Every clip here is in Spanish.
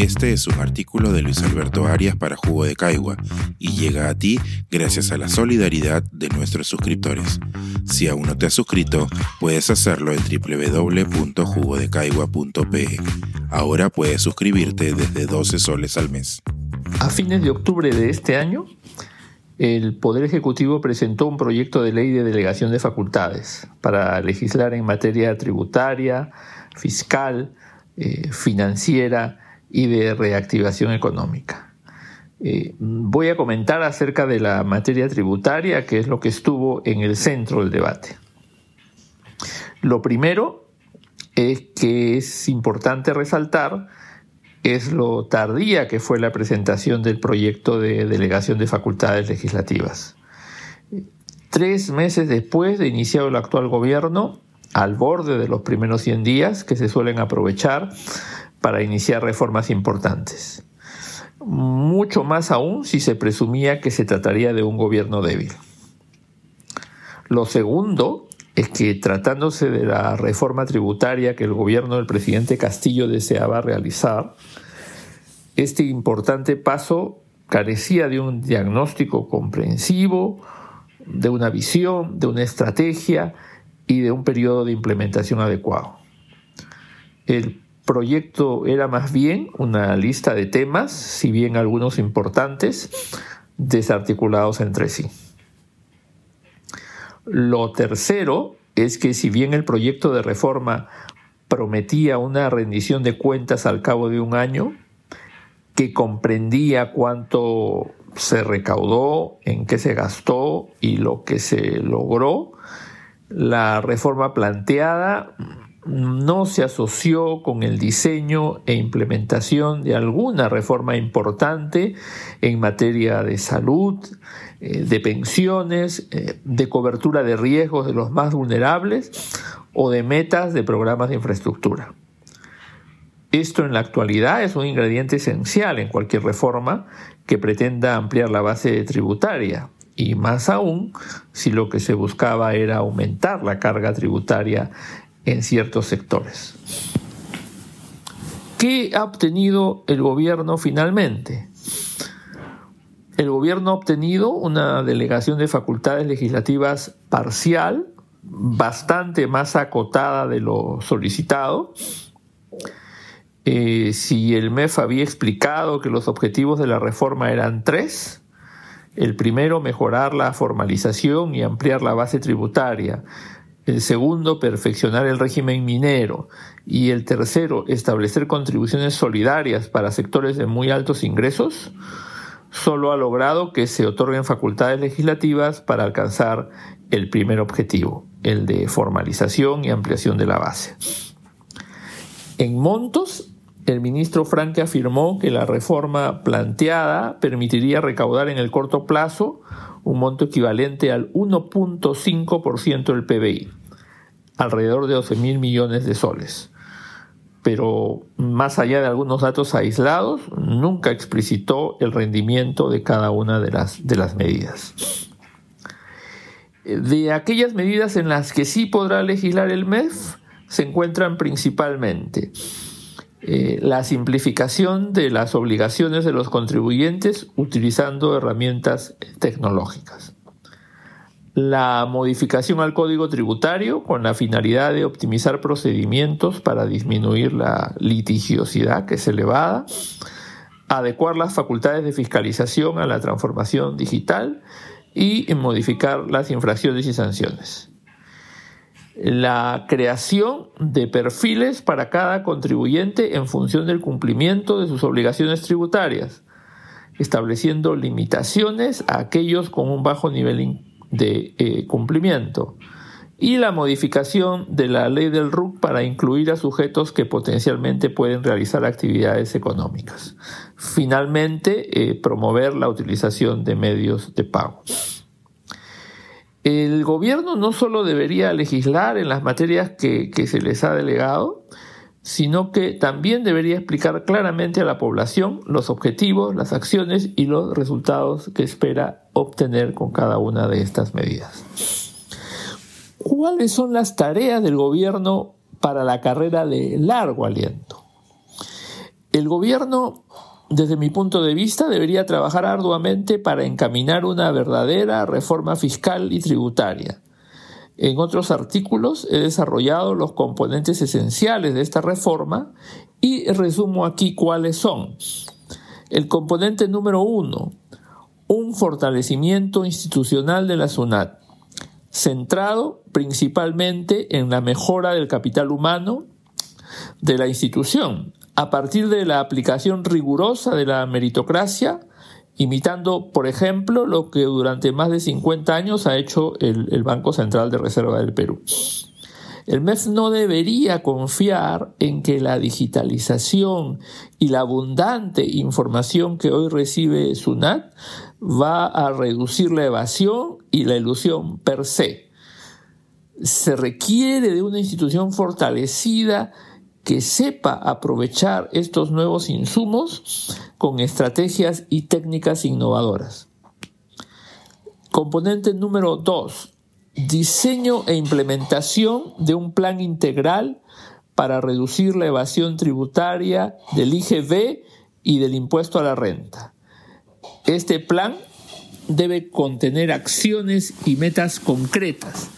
Este es un artículo de Luis Alberto Arias para Jugo de Caigua y llega a ti gracias a la solidaridad de nuestros suscriptores. Si aún no te has suscrito, puedes hacerlo en www.jugodecaigua.pe. Ahora puedes suscribirte desde 12 soles al mes. A fines de octubre de este año, el Poder Ejecutivo presentó un proyecto de ley de delegación de facultades para legislar en materia tributaria, fiscal, eh, financiera y de reactivación económica. Eh, voy a comentar acerca de la materia tributaria, que es lo que estuvo en el centro del debate. Lo primero es que es importante resaltar es lo tardía que fue la presentación del proyecto de delegación de facultades legislativas. Tres meses después de iniciado el actual gobierno, al borde de los primeros 100 días que se suelen aprovechar para iniciar reformas importantes. Mucho más aún si se presumía que se trataría de un gobierno débil. Lo segundo es que tratándose de la reforma tributaria que el gobierno del presidente Castillo deseaba realizar, este importante paso carecía de un diagnóstico comprensivo, de una visión, de una estrategia y de un periodo de implementación adecuado. El proyecto era más bien una lista de temas, si bien algunos importantes, desarticulados entre sí. Lo tercero es que si bien el proyecto de reforma prometía una rendición de cuentas al cabo de un año, que comprendía cuánto se recaudó, en qué se gastó y lo que se logró, la reforma planteada no se asoció con el diseño e implementación de alguna reforma importante en materia de salud, eh, de pensiones, eh, de cobertura de riesgos de los más vulnerables o de metas de programas de infraestructura. Esto en la actualidad es un ingrediente esencial en cualquier reforma que pretenda ampliar la base tributaria, y más aún si lo que se buscaba era aumentar la carga tributaria en ciertos sectores. ¿Qué ha obtenido el gobierno finalmente? El gobierno ha obtenido una delegación de facultades legislativas parcial, bastante más acotada de lo solicitado. Eh, si el MEF había explicado que los objetivos de la reforma eran tres, el primero, mejorar la formalización y ampliar la base tributaria el segundo, perfeccionar el régimen minero. Y el tercero, establecer contribuciones solidarias para sectores de muy altos ingresos, solo ha logrado que se otorguen facultades legislativas para alcanzar el primer objetivo, el de formalización y ampliación de la base. En montos, el ministro Franque afirmó que la reforma planteada permitiría recaudar en el corto plazo un monto equivalente al 1.5% del PBI, alrededor de 12 mil millones de soles. Pero más allá de algunos datos aislados, nunca explicitó el rendimiento de cada una de las, de las medidas. De aquellas medidas en las que sí podrá legislar el MEF, se encuentran principalmente eh, la simplificación de las obligaciones de los contribuyentes utilizando herramientas tecnológicas. La modificación al código tributario con la finalidad de optimizar procedimientos para disminuir la litigiosidad que es elevada, adecuar las facultades de fiscalización a la transformación digital y modificar las infracciones y sanciones. La creación de perfiles para cada contribuyente en función del cumplimiento de sus obligaciones tributarias, estableciendo limitaciones a aquellos con un bajo nivel de eh, cumplimiento, y la modificación de la ley del RUC para incluir a sujetos que potencialmente pueden realizar actividades económicas. Finalmente, eh, promover la utilización de medios de pago. El gobierno no solo debería legislar en las materias que, se les ha delegado, sino que también debería explicar claramente a la población los objetivos, las acciones y los resultados que espera obtener con cada una de estas medidas. ¿Cuáles son las tareas del gobierno para la carrera de largo aliento? El gobierno, desde mi punto de vista, debería trabajar arduamente para encaminar una verdadera reforma fiscal y tributaria. En otros artículos he desarrollado los componentes esenciales de esta reforma y resumo aquí cuáles son. El componente número uno, un fortalecimiento institucional de la SUNAT, centrado principalmente en la mejora del capital humano de la institución, a partir de la aplicación rigurosa de la meritocracia, imitando, por ejemplo, lo que durante más de 50 años ha hecho el, Banco Central de Reserva del Perú. El MEF no debería confiar en que la digitalización y la abundante información que hoy recibe SUNAT va a reducir la evasión y la ilusión per se. Se requiere de una institución fortalecida que sepa aprovechar estos nuevos insumos con estrategias y técnicas innovadoras. Componente número 2. Diseño e implementación de un plan integral para reducir la evasión tributaria del IGB y del impuesto a la renta. Este plan debe contener acciones y metas concretas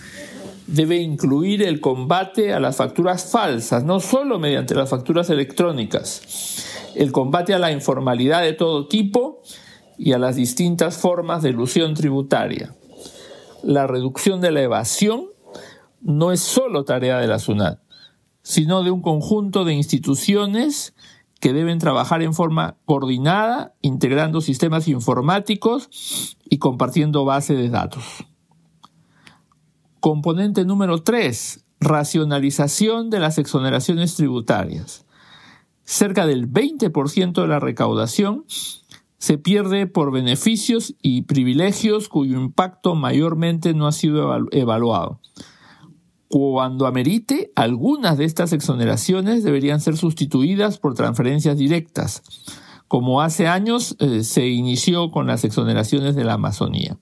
debe incluir el combate a las facturas falsas, no solo mediante las facturas electrónicas, el combate a la informalidad de todo tipo y a las distintas formas de ilusión tributaria. La reducción de la evasión no es solo tarea de la SUNAT, sino de un conjunto de instituciones que deben trabajar en forma coordinada, integrando sistemas informáticos y compartiendo bases de datos. Componente número 3. Racionalización de las exoneraciones tributarias. Cerca del 20% de la recaudación se pierde por beneficios y privilegios cuyo impacto mayormente no ha sido evaluado. Cuando amerite, algunas de estas exoneraciones deberían ser sustituidas por transferencias directas, como hace años eh, se inició con las exoneraciones de la Amazonía.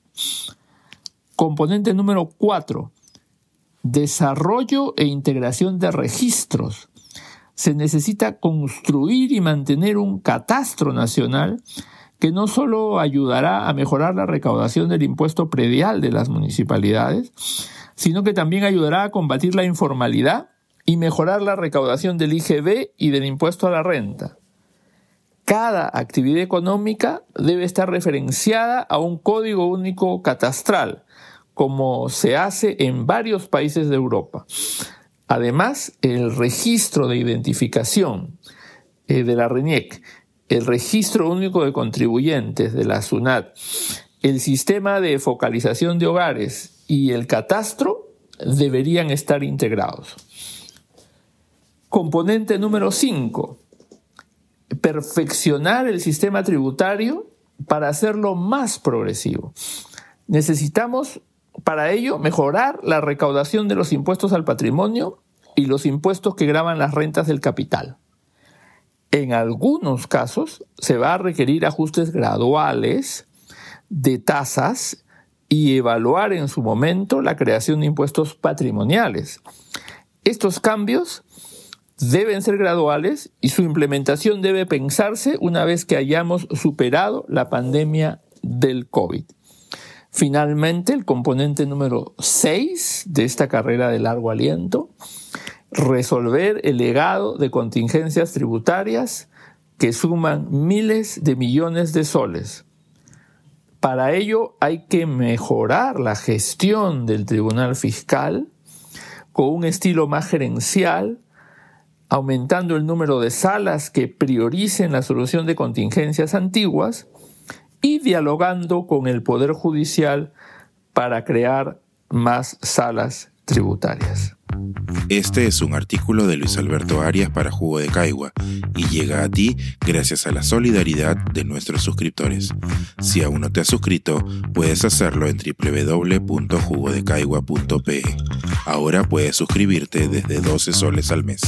Componente número 4. Desarrollo e integración de registros. Se necesita construir y mantener un catastro nacional que no solo ayudará a mejorar la recaudación del impuesto predial de las municipalidades, sino que también ayudará a combatir la informalidad y mejorar la recaudación del IGB y del impuesto a la renta. Cada actividad económica debe estar referenciada a un código único catastral, como se hace en varios países de Europa. Además, el registro de identificación eh, de la RENIEC, el registro único de contribuyentes de la SUNAT, el sistema de focalización de hogares y el catastro deberían estar integrados. Componente número 5. Perfeccionar el sistema tributario para hacerlo más progresivo. Necesitamos para ello, mejorar la recaudación de los impuestos al patrimonio y los impuestos que graban las rentas del capital. En algunos casos se va a requerir ajustes graduales de tasas y evaluar en su momento la creación de impuestos patrimoniales. Estos cambios deben ser graduales y su implementación debe pensarse una vez que hayamos superado la pandemia del COVID. Finalmente, el componente número 6 de esta carrera de largo aliento, resolver el legado de contingencias tributarias que suman miles de millones de soles. Para ello hay que mejorar la gestión del Tribunal Fiscal con un estilo más gerencial, aumentando el número de salas que prioricen la solución de contingencias antiguas y dialogando con el Poder Judicial para crear más salas tributarias. Este es un artículo de Luis Alberto Arias para Jugo de Caigua y llega a ti gracias a la solidaridad de nuestros suscriptores. Si aún no te has suscrito, puedes hacerlo en www.jugodecaigua.pe. Ahora puedes suscribirte desde 12 soles al mes.